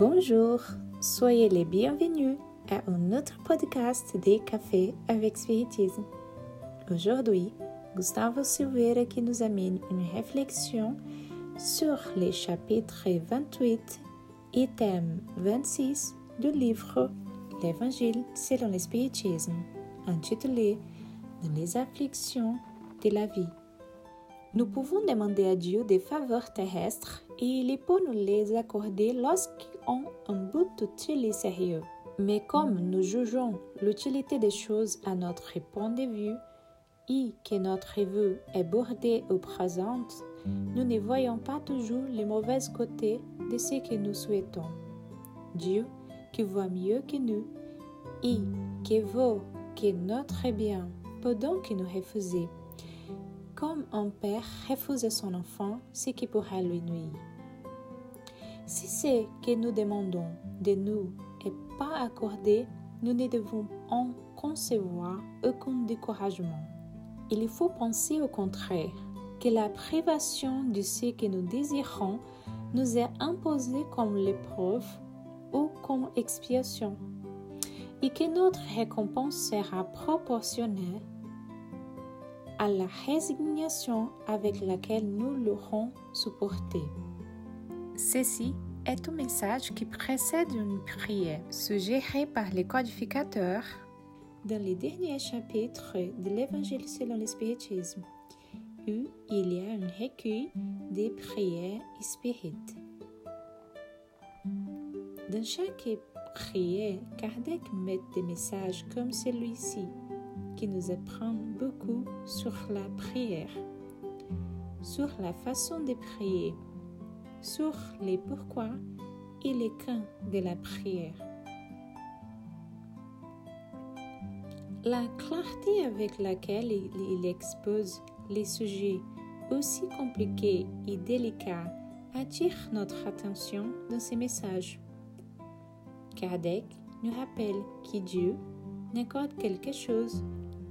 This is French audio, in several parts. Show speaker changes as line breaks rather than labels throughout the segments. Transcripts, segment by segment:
Bonjour, soyez les bienvenus à un autre podcast des cafés avec spiritisme. Aujourd'hui, Gustavo Silveira qui nous amène une réflexion sur les chapitres 28 et thème 26 du livre L'Évangile selon le spiritisme, intitulé les afflictions de la vie. Nous pouvons demander à Dieu des faveurs terrestres et il peut nous les accorder lorsqu'ils ont un but utile et sérieux. Mais comme nous jugeons l'utilité des choses à notre point de vue et que notre vue est bordée au présent, nous ne voyons pas toujours les mauvais côtés de ce que nous souhaitons. Dieu, qui voit mieux que nous et qui vaut que notre bien, peut donc nous refuser comme un père refuse son enfant ce qui pourrait lui nuire. Si ce que nous demandons de nous n'est pas accordé, nous ne devons en concevoir aucun découragement. Il faut penser au contraire que la privation de ce que nous désirons nous est imposée comme l'épreuve ou comme expiation, et que notre récompense sera proportionnée à la résignation avec laquelle nous l'aurons supporté. Ceci est un message qui précède une prière suggérée par les codificateurs dans les derniers chapitres de l'Évangile selon le spiritisme, où il y a un recueil des prières spirites. Dans chaque prière, Kardec met des messages comme celui-ci qui nous apprend beaucoup sur la prière, sur la façon de prier, sur les pourquoi et les quand de la prière. La clarté avec laquelle il expose les sujets aussi compliqués et délicats attire notre attention dans ces messages. Kardec nous rappelle que Dieu n'accorde quelque chose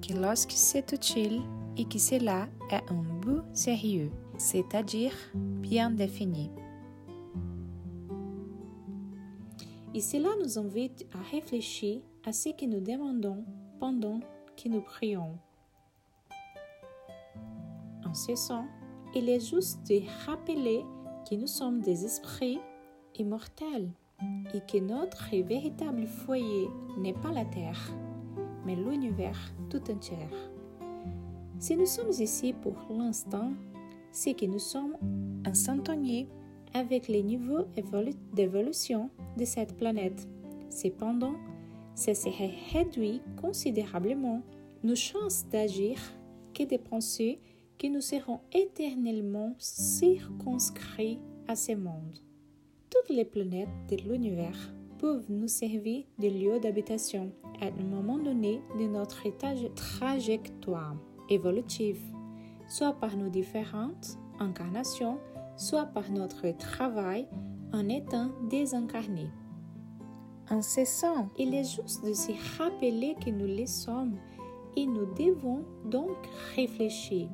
que lorsque c'est utile et que cela est un but sérieux, c'est-à-dire bien défini. Et cela nous invite à réfléchir à ce que nous demandons pendant que nous prions. En ce sens, il est juste de rappeler que nous sommes des esprits immortels et que notre véritable foyer n'est pas la terre, l'univers tout entier. Si nous sommes ici pour l'instant, c'est que nous sommes en syntonie avec les niveaux d'évolution de cette planète. Cependant, ce serait réduit considérablement nos chances d'agir que de penser que nous serons éternellement circonscrits à ce monde. Toutes les planètes de l'univers peuvent nous servir de lieu d'habitation à un moment donné de notre trajectoire évolutive, soit par nos différentes incarnations, soit par notre travail en étant désincarnés. En ce sens, il est juste de se rappeler que nous les sommes et nous devons donc réfléchir.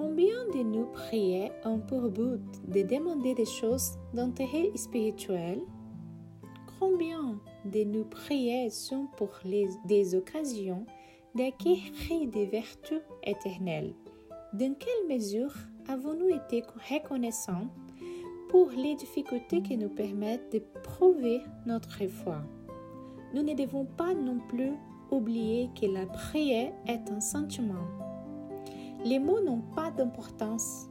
Combien de nous prières ont pour but de demander des choses d'intérêt spirituel? Combien de nos prières sont pour les, des occasions d'acquérir des vertus éternelles? Dans quelle mesure avons-nous été reconnaissants pour les difficultés qui nous permettent de prouver notre foi? Nous ne devons pas non plus oublier que la prière est un sentiment les mots n'ont pas d'importance.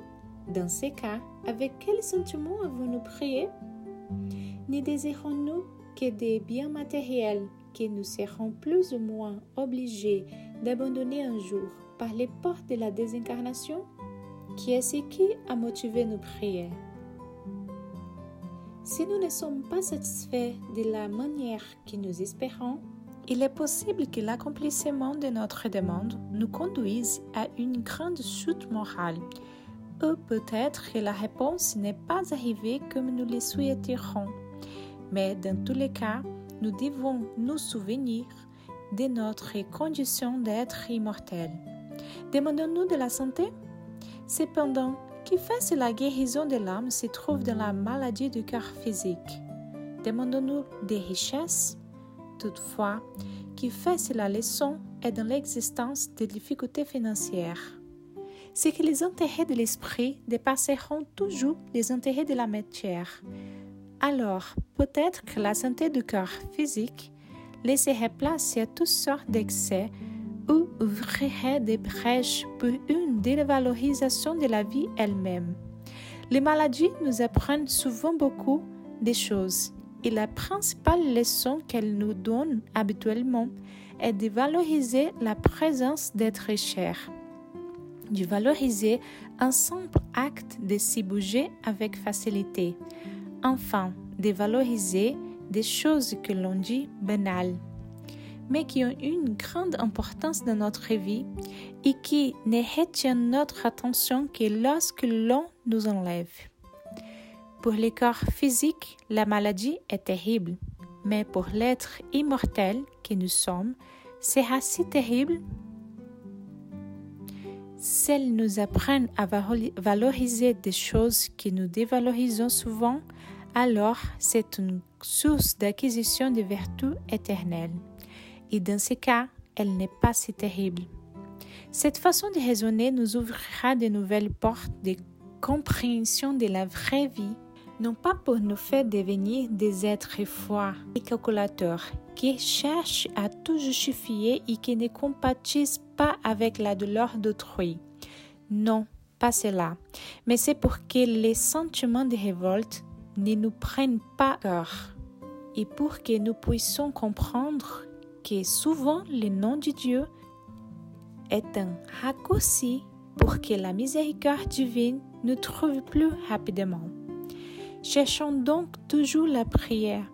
Dans ces cas, avec quel sentiment avons-nous prié? Ne désirons-nous que des biens matériels que nous serons plus ou moins obligés d'abandonner un jour par les portes de la désincarnation? Qui est ce qui a motivé nos prières? Si nous ne sommes pas satisfaits de la manière que nous espérons, il est possible que l'accomplissement de notre demande nous conduise à une grande chute morale, ou peut-être que la réponse n'est pas arrivée comme nous le souhaiterions. Mais dans tous les cas, nous devons nous souvenir de notre condition d'être immortel. Demandons-nous de la santé? Cependant, qui fasse la guérison de l'âme se trouve dans la maladie du cœur physique? Demandons-nous des richesses? Toutefois, qui fasse la leçon est dans l'existence des difficultés financières. C'est que les intérêts de l'esprit dépasseront toujours les intérêts de la matière. Alors, peut-être que la santé du cœur physique laisserait place à toutes sortes d'excès ou ouvrirait des brèches pour une dévalorisation de la vie elle-même. Les maladies nous apprennent souvent beaucoup des choses et la principale leçon qu'elles nous donnent habituellement est de valoriser la présence d'êtres chers, de valoriser un simple acte de s'y bouger avec facilité, enfin de valoriser des choses que l'on dit banales mais qui ont une grande importance dans notre vie et qui ne retiennent notre attention que lorsque l'on nous enlève. Pour le corps physique, la maladie est terrible, mais pour l'être immortel que nous sommes, c'est assez terrible. Celles nous apprennent à valoriser des choses que nous dévalorisons souvent, alors c'est une source d'acquisition de vertus éternelles et dans ce cas, elle n'est pas si terrible. Cette façon de raisonner nous ouvrira de nouvelles portes de compréhension de la vraie vie, non pas pour nous faire devenir des êtres froids et calculateurs qui cherchent à tout justifier et qui ne compatissent pas avec la douleur d'autrui. Non, pas cela, mais c'est pour que les sentiments de révolte ne nous prennent pas cœur et pour que nous puissions comprendre que souvent le nom de Dieu est un raccourci pour que la miséricorde divine nous trouve plus rapidement. Cherchons donc toujours la prière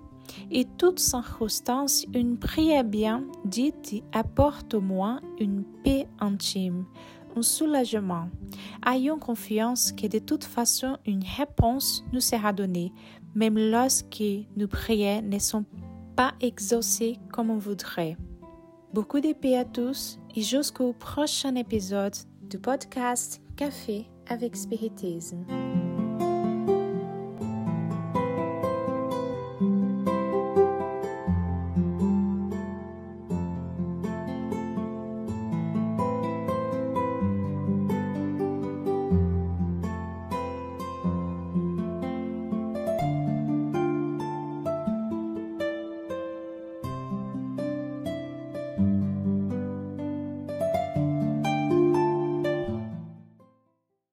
et toute circonstance, une prière bien dite apporte au moins une paix intime, un soulagement. Ayons confiance que de toute façon une réponse nous sera donnée, même lorsque nos prières ne sont pas pas exaucé comme on voudrait. Beaucoup de paix à tous et jusqu'au prochain épisode du podcast Café avec Spiritisme.